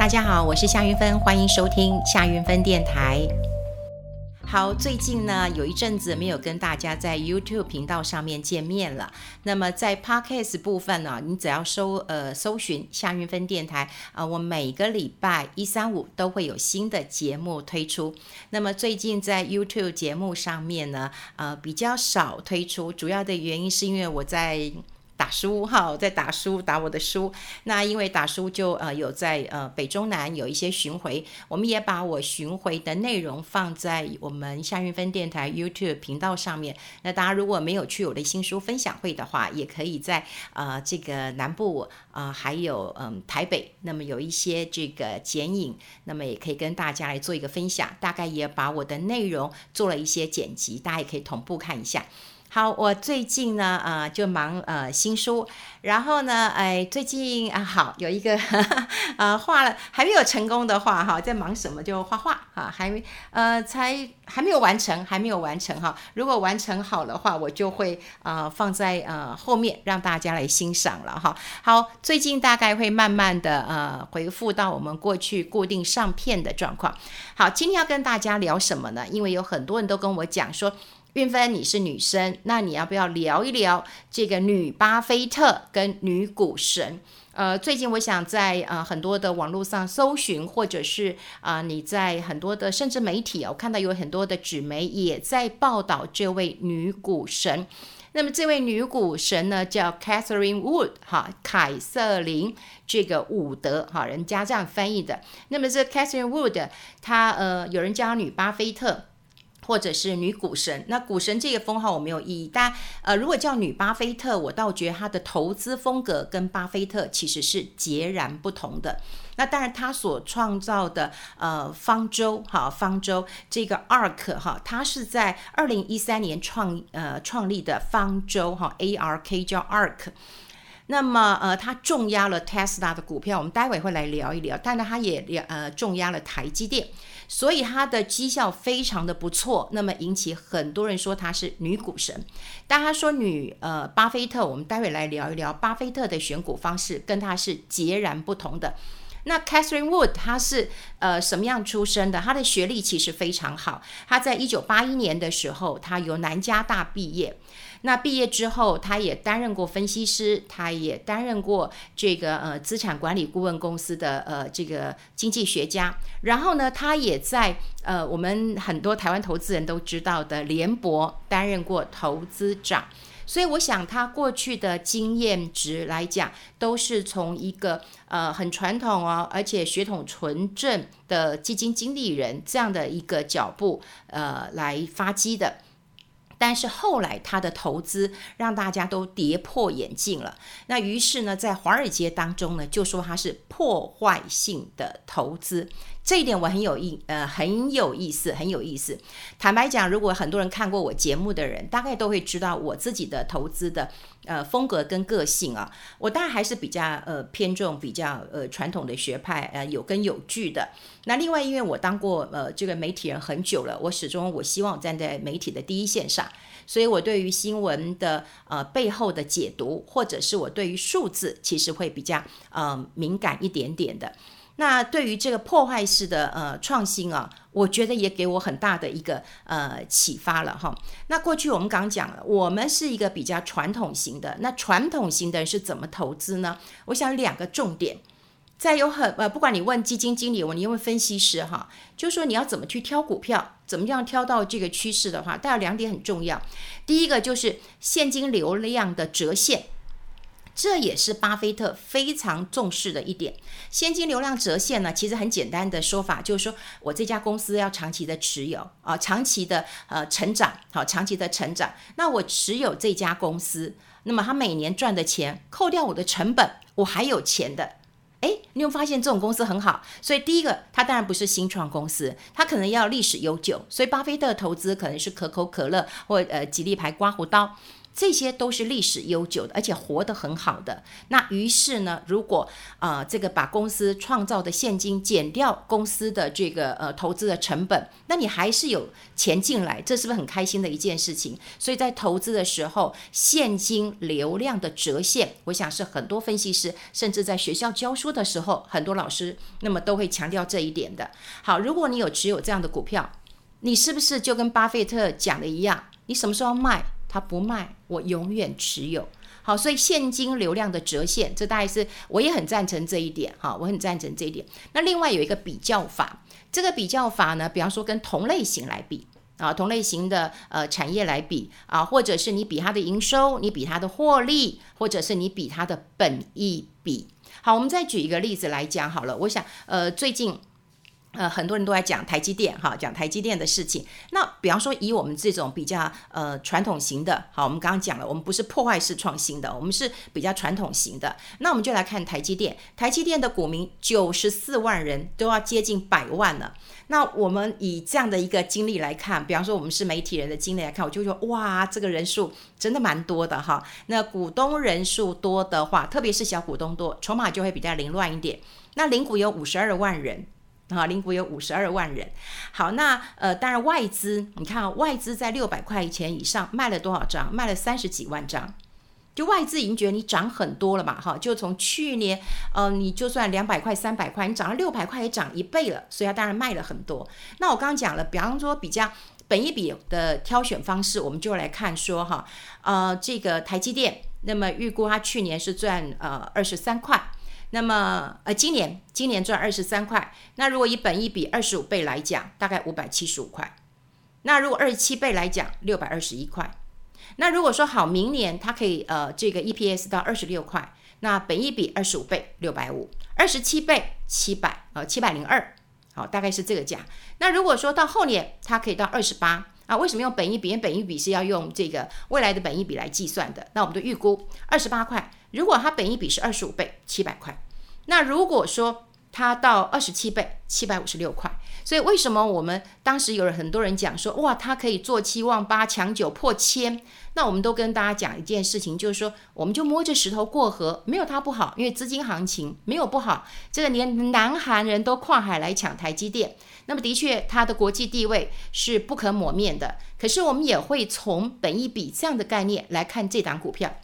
大家好，我是夏云芬，欢迎收听夏云芬电台。好，最近呢有一阵子没有跟大家在 YouTube 频道上面见面了。那么在 Podcast 部分呢，你只要搜呃搜寻夏云芬电台啊、我每个礼拜一、三、五都会有新的节目推出。那么最近在 YouTube 节目上面呢，呃比较少推出，主要的原因是因为我在。书哈，在打书打我的书。那因为打书就呃有在呃北中南有一些巡回，我们也把我巡回的内容放在我们夏韵芬电台 YouTube 频道上面。那大家如果没有去我的新书分享会的话，也可以在呃这个南部啊、还有嗯、台北，那么有一些这个剪影，那么也可以跟大家来做一个分享。大概也把我的内容做了一些剪辑，大家也可以同步看一下。好，我最近呢，呃，就忙呃新书，然后呢，哎，最近啊，好有一个，哈 哈呃，画了还没有成功的画哈，在忙什么？就画画啊，还没呃，才还没有完成，还没有完成哈。如果完成好的话，我就会呃放在呃后面让大家来欣赏了哈。好，最近大概会慢慢的呃回复到我们过去固定上片的状况。好，今天要跟大家聊什么呢？因为有很多人都跟我讲说。韵芬，你是女生，那你要不要聊一聊这个女巴菲特跟女股神？呃，最近我想在呃很多的网络上搜寻，或者是啊、你在很多的甚至媒体我看到有很多的纸媒也在报道这位女股神。那么这位女股神呢，叫 Catherine Wood 哈，凯瑟琳这个伍德哈，人家这样翻译的。那么这 Catherine Wood，她呃有人叫她女巴菲特。或者是女股神，那股神这个封号我没有异议，但呃，如果叫女巴菲特，我倒觉得她的投资风格跟巴菲特其实是截然不同的。那当然，她所创造的呃方舟哈，方舟这个 ARK 哈，它是在二零一三年创呃创立的方舟哈，ARK 叫 ARK。那么呃，他重压了 Tesla 的股票，我们待会会来聊一聊。但是他也呃重压了台积电，所以她的绩效非常的不错。那么引起很多人说她是女股神。但她说女呃巴菲特，我们待会来聊一聊巴菲特的选股方式跟她是截然不同的。那 Catherine Wood 她是呃什么样出身的？她的学历其实非常好。她在一九八一年的时候，她由南加大毕业。那毕业之后，他也担任过分析师，他也担任过这个呃资产管理顾问公司的呃这个经济学家。然后呢，他也在呃我们很多台湾投资人都知道的联博担任过投资长。所以我想他过去的经验值来讲，都是从一个呃很传统哦，而且血统纯正的基金经理人这样的一个脚步呃来发迹的。但是后来他的投资让大家都跌破眼镜了。那于是呢，在华尔街当中呢，就说他是破坏性的投资。这一点我很有意，呃，很有意思，很有意思。坦白讲，如果很多人看过我节目的人，大概都会知道我自己的投资的呃风格跟个性啊。我当然还是比较呃偏重比较呃传统的学派，呃有根有据的。那另外，因为我当过呃这个媒体人很久了，我始终我希望站在媒体的第一线上，所以我对于新闻的呃背后的解读，或者是我对于数字，其实会比较呃敏感一点点的。那对于这个破坏式的呃创新啊，我觉得也给我很大的一个呃启发了哈。那过去我们刚讲了，我们是一个比较传统型的，那传统型的人是怎么投资呢？我想两个重点，在有很呃，不管你问基金经理，我你问分析师哈，就是说你要怎么去挑股票，怎么样挑到这个趋势的话，大概两点很重要。第一个就是现金流量的折现。这也是巴菲特非常重视的一点。现金流量折现呢，其实很简单的说法就是说，我这家公司要长期的持有啊，长期的呃成长，好，长期的成长。那我持有这家公司，那么他每年赚的钱，扣掉我的成本，我还有钱的。哎，你有发现这种公司很好？所以第一个，它当然不是新创公司，它可能要历史悠久。所以巴菲特投资可能是可口可乐或呃吉利牌刮胡刀。这些都是历史悠久的，而且活得很好的。那于是呢，如果呃这个把公司创造的现金减掉公司的这个呃投资的成本，那你还是有钱进来，这是不是很开心的一件事情？所以在投资的时候，现金流量的折现，我想是很多分析师，甚至在学校教书的时候，很多老师那么都会强调这一点的。好，如果你有持有这样的股票，你是不是就跟巴菲特讲的一样？你什么时候卖？他不卖，我永远持有。好，所以现金流量的折现，这大概是我也很赞成这一点。哈，我很赞成这一点。那另外有一个比较法，这个比较法呢，比方说跟同类型来比啊，同类型的呃产业来比啊，或者是你比它的营收，你比它的获利，或者是你比它的本益比。好，我们再举一个例子来讲好了。我想呃最近。呃，很多人都在讲台积电哈，讲台积电的事情。那比方说，以我们这种比较呃传统型的，好，我们刚刚讲了，我们不是破坏式创新的，我们是比较传统型的。那我们就来看台积电，台积电的股民九十四万人，都要接近百万了。那我们以这样的一个经历来看，比方说我们是媒体人的经历来看，我就说哇，这个人数真的蛮多的哈。那股东人数多的话，特别是小股东多，筹码就会比较凌乱一点。那零股有五十二万人。啊，零股有五十二万人。好，那呃，当然外资，你看，外资在六百块钱以上卖了多少张？卖了三十几万张。就外资已经觉得你涨很多了嘛，哈，就从去年，呃，你就算两百块、三百块，你涨了六百块，也涨一倍了，所以它当然卖了很多。那我刚刚讲了，比方说比较本一比的挑选方式，我们就来看说哈，呃，这个台积电，那么预估它去年是赚呃二十三块。那么，呃，今年今年赚二十三块。那如果以本益比二十五倍来讲，大概五百七十五块。那如果二十七倍来讲，六百二十一块。那如果说好，明年它可以呃这个 EPS 到二十六块，那本益比二十五倍六百五，二十七倍七百，呃七百零二，好，大概是这个价。那如果说到后年它可以到二十八啊，为什么用本益比？因为本益比是要用这个未来的本益比来计算的。那我们就预估二十八块。如果它本益比是二十五倍，七百块，那如果说它到二十七倍，七百五十六块，所以为什么我们当时有很多人讲说，哇，它可以做七望八抢九破千？那我们都跟大家讲一件事情，就是说，我们就摸着石头过河，没有它不好，因为资金行情没有不好，这个连南韩人都跨海来抢台积电，那么的确它的国际地位是不可磨灭的。可是我们也会从本益比这样的概念来看这档股票。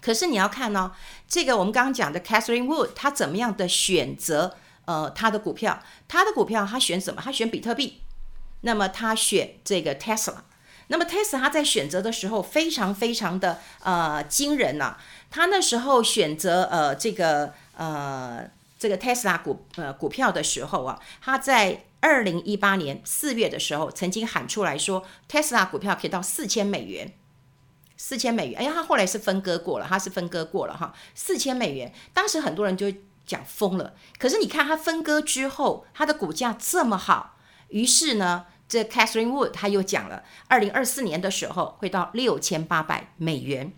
可是你要看、哦，这个我们刚刚讲的 Catherine Wood，他怎么样的选择？呃，他的股票，他的股票他选什么？他选比特币。那么他选这个 Tesla。那么 Tesla 他在选择的时候非常非常的呃惊人呐、啊。他那时候选择呃这个呃这个 Tesla 股呃股票的时候啊，他在二零一八年四月的时候曾经喊出来说，Tesla 股票可以到四千美元。四千美元，哎呀，他后来是分割过了，他是分割过了哈。四千美元，当时很多人就讲疯了。可是你看他分割之后，他的股价这么好，于是呢，这 Catherine Wood 他又讲了，二零二四年的时候会到六千八百美元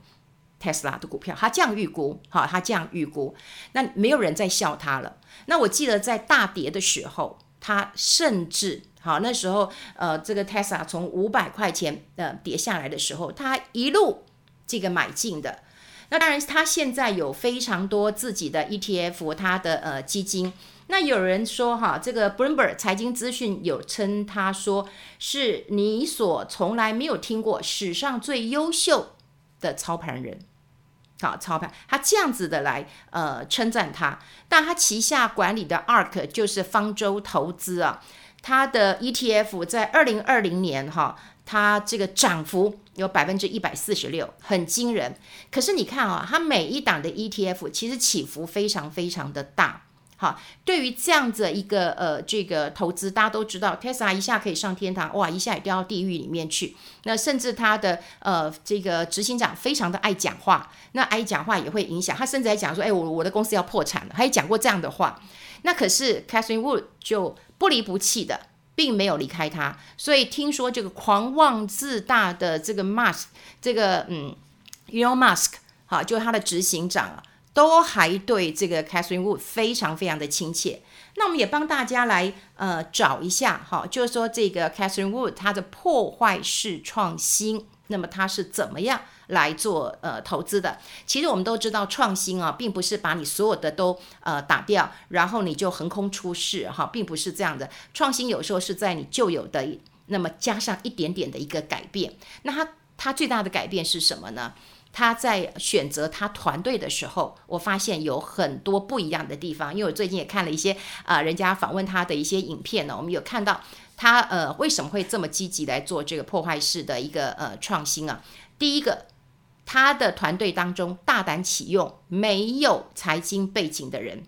，Tesla 的股票，他这样预估，哈，他这样预估，那没有人再笑他了。那我记得在大跌的时候，他甚至。好，那时候，呃，这个 Tesla 从五百块钱呃跌下来的时候，他一路这个买进的。那当然，他现在有非常多自己的 ETF，他的呃基金。那有人说哈，这个 Bloomberg 财经资讯有称他说是你所从来没有听过史上最优秀的操盘人。好，操盘，他这样子的来呃称赞他，但他旗下管理的 ARK 就是方舟投资啊。它的 ETF 在二零二零年哈，它这个涨幅有百分之一百四十六，很惊人。可是你看啊，它每一档的 ETF 其实起伏非常非常的大。好，对于这样子一个呃这个投资，大家都知道，Tesla 一下可以上天堂，哇，一下也掉到地狱里面去。那甚至他的呃这个执行长非常的爱讲话，那爱讲话也会影响他，甚至还讲说，哎，我我的公司要破产了，他也讲过这样的话。那可是 Catherine Wood 就不离不弃的，并没有离开他。所以听说这个狂妄自大的这个 Musk，这个嗯，Elon Musk，好，就是他的执行长啊，都还对这个 Catherine Wood 非常非常的亲切。那我们也帮大家来呃找一下，哈，就是说这个 Catherine Wood 他的破坏式创新，那么他是怎么样来做呃投资的。其实我们都知道，创新啊，并不是把你所有的都呃打掉，然后你就横空出世哈，并不是这样的。创新有时候是在你旧有的那么加上一点点的一个改变。那它它最大的改变是什么呢？他在选择他团队的时候，我发现有很多不一样的地方。因为我最近也看了一些啊、人家访问他的一些影片呢，我们有看到他呃为什么会这么积极来做这个破坏式的一个呃创新啊？第一个，他的团队当中大胆启用没有财经背景的人。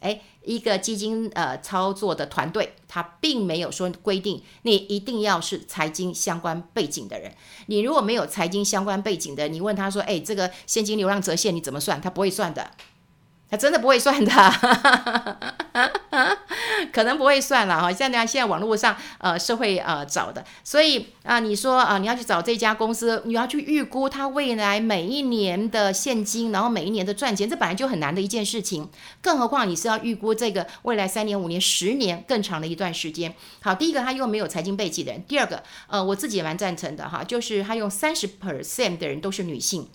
诶，一个基金呃操作的团队，他并没有说规定你一定要是财经相关背景的人。你如果没有财经相关背景的，你问他说，诶，这个现金流量折现你怎么算？他不会算的。他真的不会算的，可能不会算了哈。像现在现在网络上呃是会呃找的，所以啊、你说啊、你要去找这家公司，你要去预估它未来每一年的现金，然后每一年的赚钱，这本来就很难的一件事情。更何况你是要预估这个未来三年、五年、十年更长的一段时间。好，第一个他又没有财经背景的人，第二个呃，我自己也蛮赞成的哈，就是他用三十 percent 的人都是女性。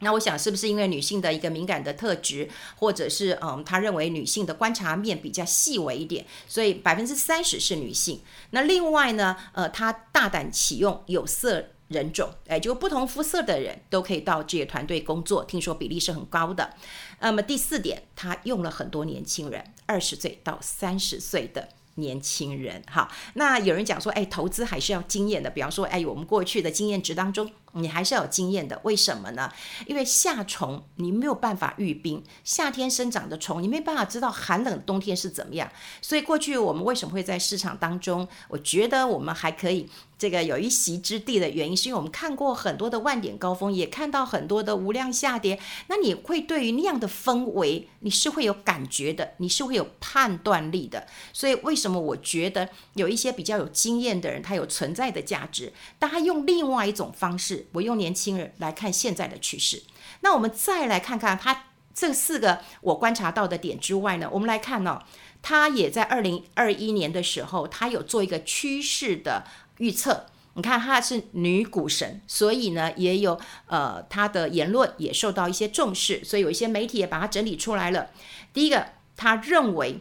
那我想是不是因为女性的一个敏感的特质，或者是嗯，他认为女性的观察面比较细微一点，所以百分之三十是女性。那另外呢，呃，他大胆启用有色人种，哎，就不同肤色的人都可以到这个团队工作，听说比例是很高的。那么第四点，他用了很多年轻人，二十岁到三十岁的。年轻人，好，那有人讲说，哎，投资还是要经验的。比方说，哎，我们过去的经验值当中，你还是要有经验的。为什么呢？因为夏虫你没有办法御冰，夏天生长的虫你没办法知道寒冷的冬天是怎么样。所以过去我们为什么会在市场当中？我觉得我们还可以。这个有一席之地的原因，是因为我们看过很多的万点高峰，也看到很多的无量下跌。那你会对于那样的氛围，你是会有感觉的，你是会有判断力的。所以为什么我觉得有一些比较有经验的人，他有存在的价值。但他用另外一种方式，我用年轻人来看现在的趋势。那我们再来看看他这四个我观察到的点之外呢，我们来看呢、哦，他也在二零二一年的时候，他有做一个趋势的。预测，你看她是女股神，所以呢，也有呃她的言论也受到一些重视，所以有一些媒体也把它整理出来了。第一个，他认为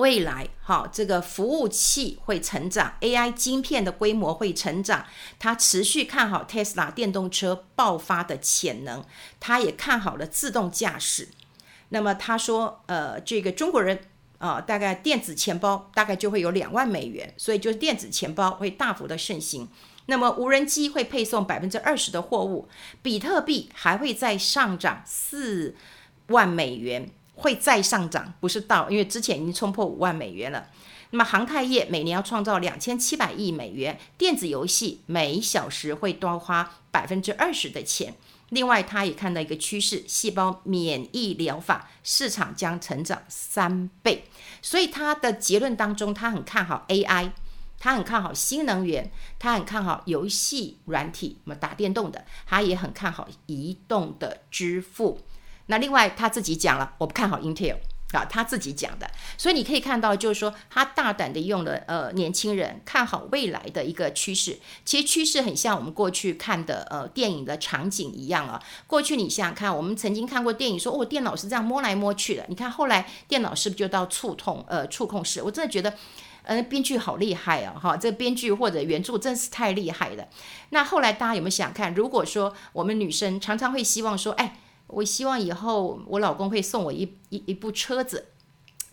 未来哈这个服务器会成长，AI 晶片的规模会成长，他持续看好 Tesla 电动车爆发的潜能，他也看好了自动驾驶。那么他说，呃，这个中国人。啊、大概电子钱包大概就会有两万美元，所以就是电子钱包会大幅的盛行。那么无人机会配送百分之二十的货物，比特币还会再上涨四万美元，会再上涨，不是到，因为之前已经冲破五万美元了。那么航太业每年要创造两千七百亿美元，电子游戏每小时会多花百分之二十的钱。另外，他也看到一个趋势，细胞免疫疗法市场将成长三倍。所以他的结论当中，他很看好 AI，他很看好新能源，他很看好游戏软体，那么打电动的，他也很看好移动的支付。那另外他自己讲了，我不看好 Intel。啊，他自己讲的，所以你可以看到，就是说他大胆的用了呃年轻人看好未来的一个趋势。其实趋势很像我们过去看的呃电影的场景一样啊。过去你想想看，我们曾经看过电影说，哦，电脑是这样摸来摸去的。你看后来电脑是不是就到触控呃触控式？我真的觉得，呃，编剧好厉害啊！哈，这编剧或者原著真是太厉害了。那后来大家有没有想看？如果说我们女生常常会希望说，哎。我希望以后我老公会送我一一一部车子，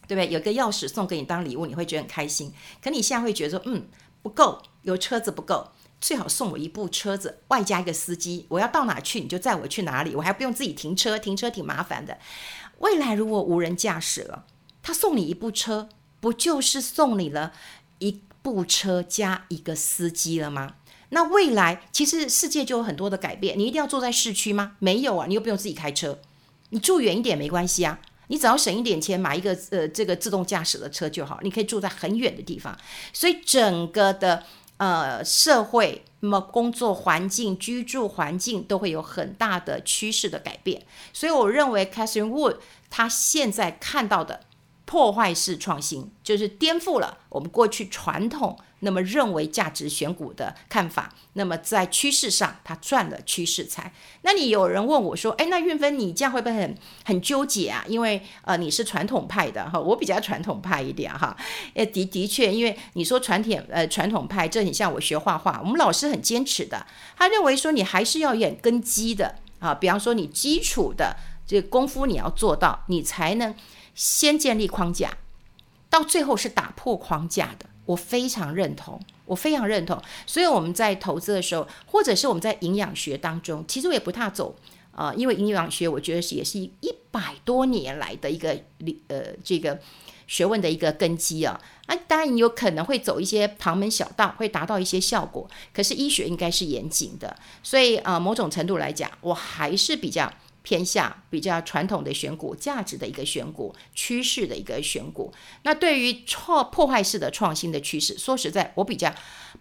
对不对？有个钥匙送给你当礼物，你会觉得很开心。可你现在会觉得说，嗯，不够，有车子不够，最好送我一部车子，外加一个司机。我要到哪去，你就载我去哪里，我还不用自己停车，停车挺麻烦的。未来如果无人驾驶了，他送你一部车，不就是送你了一部车加一个司机了吗？那未来其实世界就有很多的改变，你一定要坐在市区吗？没有啊，你又不用自己开车，你住远一点没关系啊，你只要省一点钱买一个呃这个自动驾驶的车就好，你可以住在很远的地方。所以整个的呃社会、那么工作环境、居住环境都会有很大的趋势的改变。所以我认为 Catherine Wood 她现在看到的破坏式创新，就是颠覆了我们过去传统。那么认为价值选股的看法，那么在趋势上，他赚了趋势财。那你有人问我说：“哎，那运芬，你这样会不会很很纠结啊？因为呃，你是传统派的哈，我比较传统派一点哈。诶，的的确，因为你说传统呃传统派，这很像我学画画，我们老师很坚持的，他认为说你还是要演根基的啊，比方说你基础的这个功夫你要做到，你才能先建立框架，到最后是打破框架的。”我非常认同，我非常认同。所以我们在投资的时候，或者是我们在营养学当中，其实我也不太走啊、呃，因为营养学我觉得是也是一百多年来的一个理呃这个学问的一个根基啊。那当然有可能会走一些旁门小道，会达到一些效果。可是医学应该是严谨的，所以啊、呃，某种程度来讲，我还是比较。偏向比较传统的选股，价值的一个选股，趋势的一个选股。那对于创破坏式的创新的趋势，说实在，我比较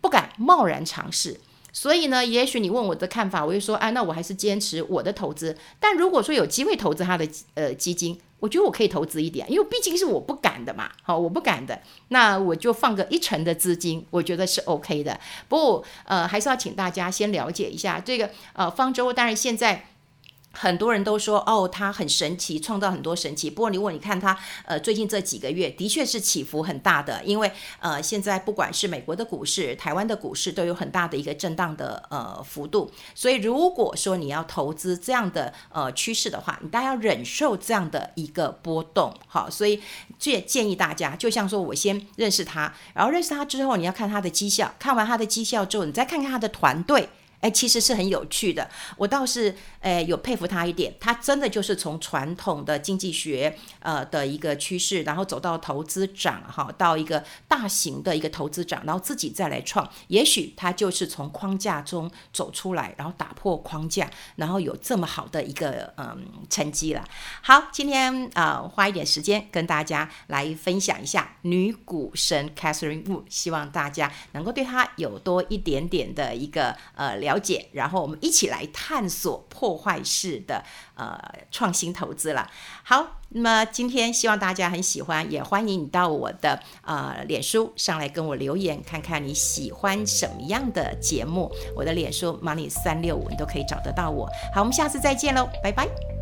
不敢贸然尝试。所以呢，也许你问我的看法，我就说，啊，那我还是坚持我的投资。但如果说有机会投资他的呃基金，我觉得我可以投资一点，因为毕竟是我不敢的嘛。好，我不敢的，那我就放个一成的资金，我觉得是 OK 的。不过呃，还是要请大家先了解一下这个呃方舟。当然现在。很多人都说哦，他很神奇，创造很多神奇。不过，如果你看他，呃，最近这几个月的确是起伏很大的，因为呃，现在不管是美国的股市、台湾的股市，都有很大的一个震荡的呃幅度。所以，如果说你要投资这样的呃趋势的话，你大家要忍受这样的一个波动。好，所以这也建议大家，就像说我先认识他，然后认识他之后，你要看他的绩效，看完他的绩效之后，你再看看他的团队。哎，其实是很有趣的。我倒是，哎，有佩服他一点。他真的就是从传统的经济学，呃的一个趋势，然后走到投资长，哈，到一个大型的一个投资长，然后自己再来创。也许他就是从框架中走出来，然后打破框架，然后有这么好的一个嗯成绩了。好，今天啊，花一点时间跟大家来分享一下女股神 Catherine Wu，希望大家能够对她有多一点点的一个呃。了解，然后我们一起来探索破坏式的呃创新投资了。好，那么今天希望大家很喜欢，也欢迎你到我的呃脸书上来跟我留言，看看你喜欢什么样的节目。我的脸书 Money 三六五你都可以找得到我。好，我们下次再见喽，拜拜。